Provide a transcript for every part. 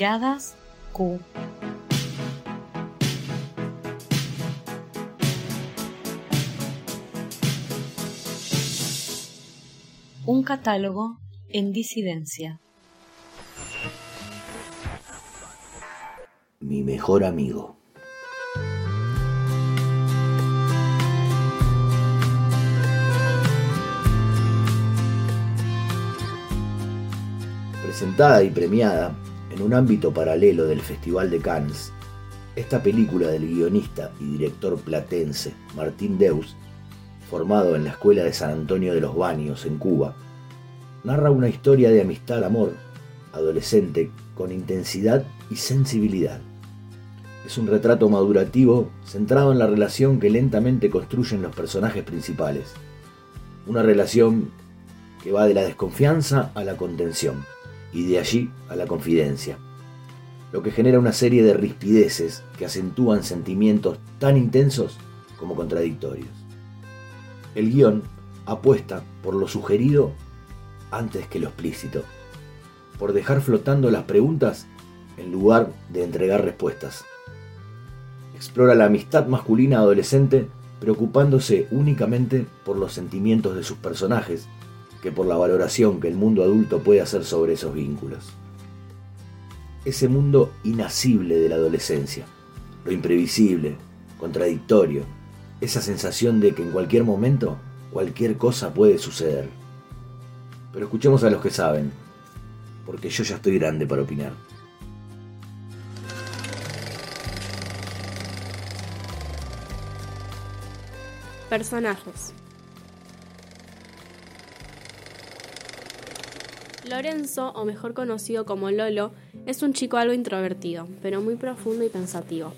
Miradas Q. Un catálogo en disidencia. Mi mejor amigo. Presentada y premiada en un ámbito paralelo del Festival de Cannes, esta película del guionista y director platense Martín Deus, formado en la Escuela de San Antonio de los Baños en Cuba, narra una historia de amistad-amor adolescente con intensidad y sensibilidad. Es un retrato madurativo centrado en la relación que lentamente construyen los personajes principales. Una relación que va de la desconfianza a la contención y de allí a la confidencia, lo que genera una serie de rispideces que acentúan sentimientos tan intensos como contradictorios. El guion apuesta por lo sugerido antes que lo explícito, por dejar flotando las preguntas en lugar de entregar respuestas. Explora la amistad masculina adolescente preocupándose únicamente por los sentimientos de sus personajes que por la valoración que el mundo adulto puede hacer sobre esos vínculos. Ese mundo inasible de la adolescencia, lo imprevisible, contradictorio, esa sensación de que en cualquier momento cualquier cosa puede suceder. Pero escuchemos a los que saben, porque yo ya estoy grande para opinar. Personajes. Lorenzo, o mejor conocido como Lolo, es un chico algo introvertido, pero muy profundo y pensativo.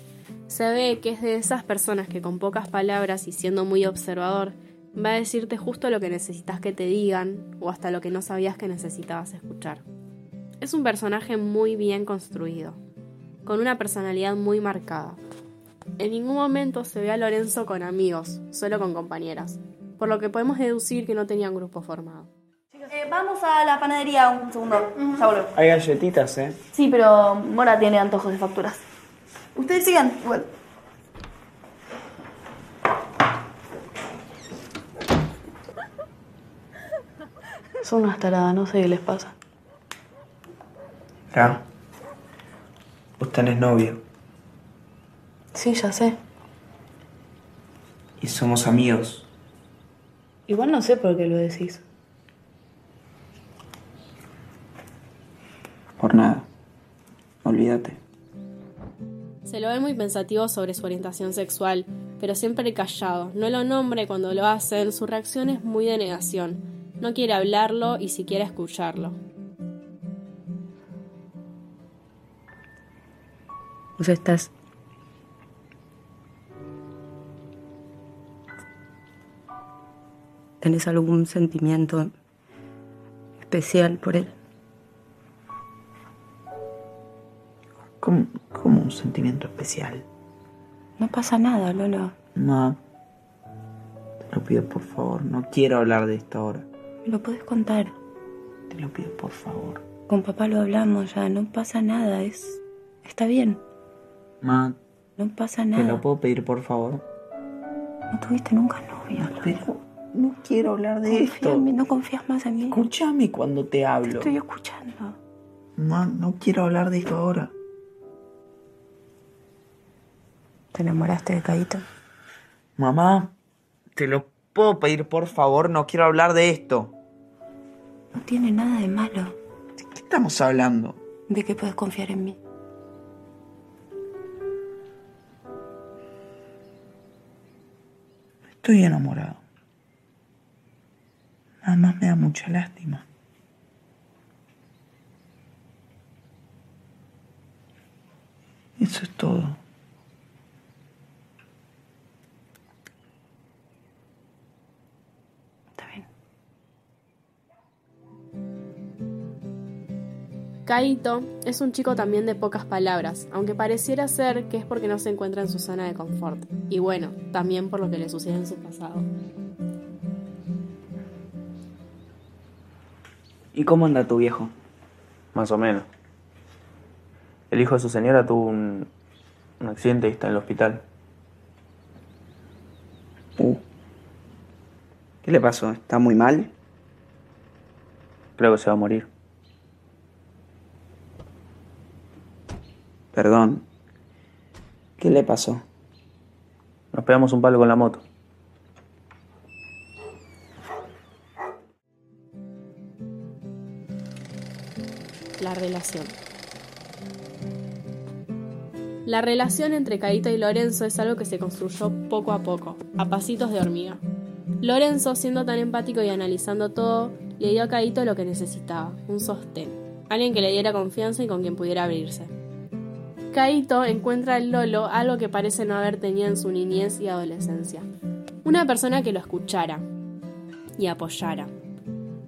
Se ve que es de esas personas que con pocas palabras y siendo muy observador, va a decirte justo lo que necesitas que te digan o hasta lo que no sabías que necesitabas escuchar. Es un personaje muy bien construido, con una personalidad muy marcada. En ningún momento se ve a Lorenzo con amigos, solo con compañeras, por lo que podemos deducir que no tenía un grupo formado. Eh, vamos a la panadería un segundo. Ya vuelvo. Hay galletitas, ¿eh? Sí, pero Mora tiene antojos de facturas. Ustedes sigan, igual. Son unas taradas, no sé qué les pasa. Ra. Vos tenés novio. Sí, ya sé. Y somos amigos. Igual no sé por qué lo decís. Por nada. Olvídate. Se lo ve muy pensativo sobre su orientación sexual, pero siempre callado. No lo nombre cuando lo hacen, su reacción es muy de negación. No quiere hablarlo y siquiera escucharlo. Vos estás. ¿Tenés algún sentimiento especial por él? ¿Cómo, cómo un sentimiento especial? No pasa nada, Lolo. No. Te lo pido por favor. No quiero hablar de esto ahora. Me lo podés contar. Te lo pido por favor. Con papá lo hablamos ya. No pasa nada. Es. Está bien. Ma, No pasa ¿te nada. lo puedo pedir por favor? No tuviste nunca novio, Lolo. Pero no quiero hablar de Confía esto. en mí, no confías más en mí. Escúchame cuando te Te hablo. estoy escuchando. Ma, no quiero hablar de esto ahora. ¿Te enamoraste de Caíto? Mamá, te lo puedo pedir por favor. No quiero hablar de esto. No tiene nada de malo. ¿De qué estamos hablando? ¿De qué puedes confiar en mí? Estoy enamorado. Nada más me da mucha lástima. Eso es todo. Kaito es un chico también de pocas palabras, aunque pareciera ser que es porque no se encuentra en su zona de confort. Y bueno, también por lo que le sucede en su pasado. ¿Y cómo anda tu viejo? Más o menos. El hijo de su señora tuvo un, un accidente y está en el hospital. Uh. ¿Qué le pasó? ¿Está muy mal? Creo que se va a morir. Perdón. ¿Qué le pasó? Nos pegamos un palo con la moto. La relación. La relación entre Caito y Lorenzo es algo que se construyó poco a poco, a pasitos de hormiga. Lorenzo, siendo tan empático y analizando todo, le dio a Caito lo que necesitaba, un sostén, alguien que le diera confianza y con quien pudiera abrirse. Caito encuentra en Lolo algo que parece no haber tenido en su niñez y adolescencia. Una persona que lo escuchara y apoyara.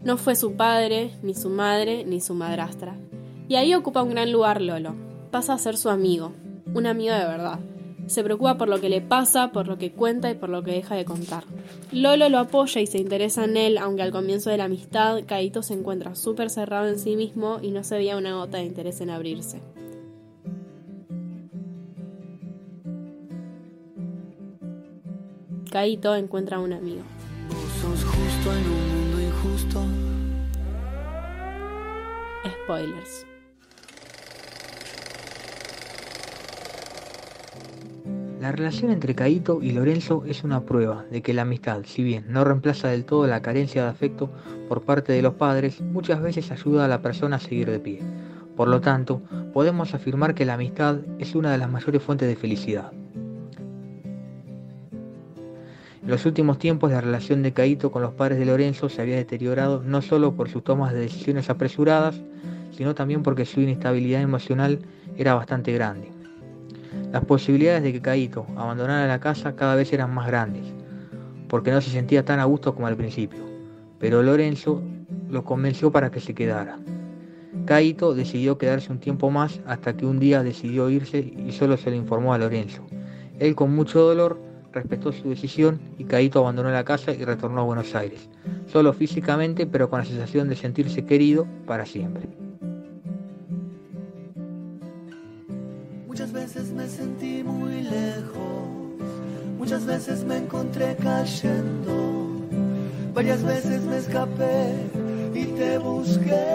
No fue su padre, ni su madre, ni su madrastra. Y ahí ocupa un gran lugar Lolo. Pasa a ser su amigo, un amigo de verdad. Se preocupa por lo que le pasa, por lo que cuenta y por lo que deja de contar. Lolo lo apoya y se interesa en él, aunque al comienzo de la amistad, Caito se encuentra súper cerrado en sí mismo y no se veía una gota de interés en abrirse. Caito encuentra a un amigo. Spoilers. La relación entre Caito y Lorenzo es una prueba de que la amistad, si bien no reemplaza del todo la carencia de afecto por parte de los padres, muchas veces ayuda a la persona a seguir de pie. Por lo tanto, podemos afirmar que la amistad es una de las mayores fuentes de felicidad. En los últimos tiempos la relación de Caito con los padres de Lorenzo se había deteriorado no solo por sus tomas de decisiones apresuradas, sino también porque su inestabilidad emocional era bastante grande. Las posibilidades de que Caito abandonara la casa cada vez eran más grandes, porque no se sentía tan a gusto como al principio, pero Lorenzo lo convenció para que se quedara. Caito decidió quedarse un tiempo más hasta que un día decidió irse y solo se lo informó a Lorenzo. Él con mucho dolor respetó su decisión y Caito abandonó la casa y retornó a Buenos Aires, solo físicamente pero con la sensación de sentirse querido para siempre. Muchas veces me sentí muy lejos, muchas veces me encontré cayendo, varias veces me escapé y te busqué,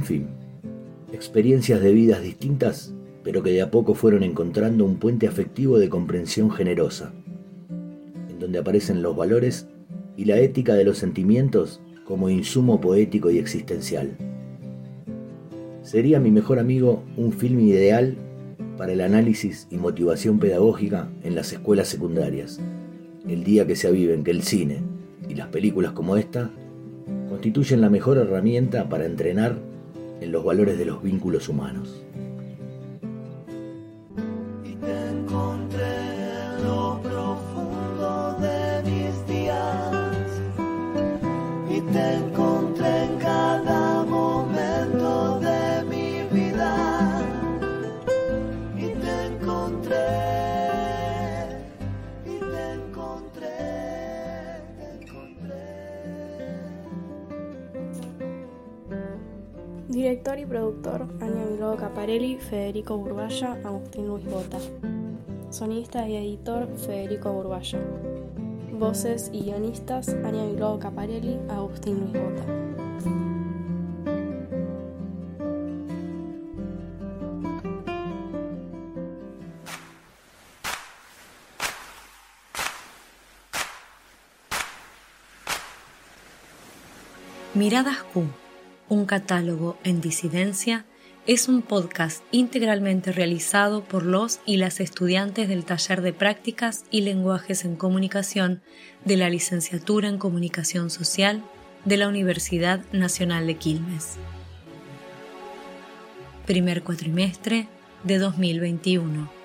En fin, experiencias de vidas distintas, pero que de a poco fueron encontrando un puente afectivo de comprensión generosa, en donde aparecen los valores y la ética de los sentimientos como insumo poético y existencial. Sería mi mejor amigo un film ideal para el análisis y motivación pedagógica en las escuelas secundarias, el día que se aviven que el cine y las películas como esta constituyen la mejor herramienta para entrenar en los valores de los vínculos humanos. Director y productor, Ania Bilogo Caparelli, Federico Burbaya, Agustín Luis Bota. Sonista y editor, Federico Burbaya. Voces y guionistas, Ania Bilogo Caparelli, Agustín Luis Bota. Miradas Q, un catálogo en disidencia, es un podcast integralmente realizado por los y las estudiantes del taller de prácticas y lenguajes en comunicación de la licenciatura en comunicación social de la Universidad Nacional de Quilmes. Primer cuatrimestre de 2021.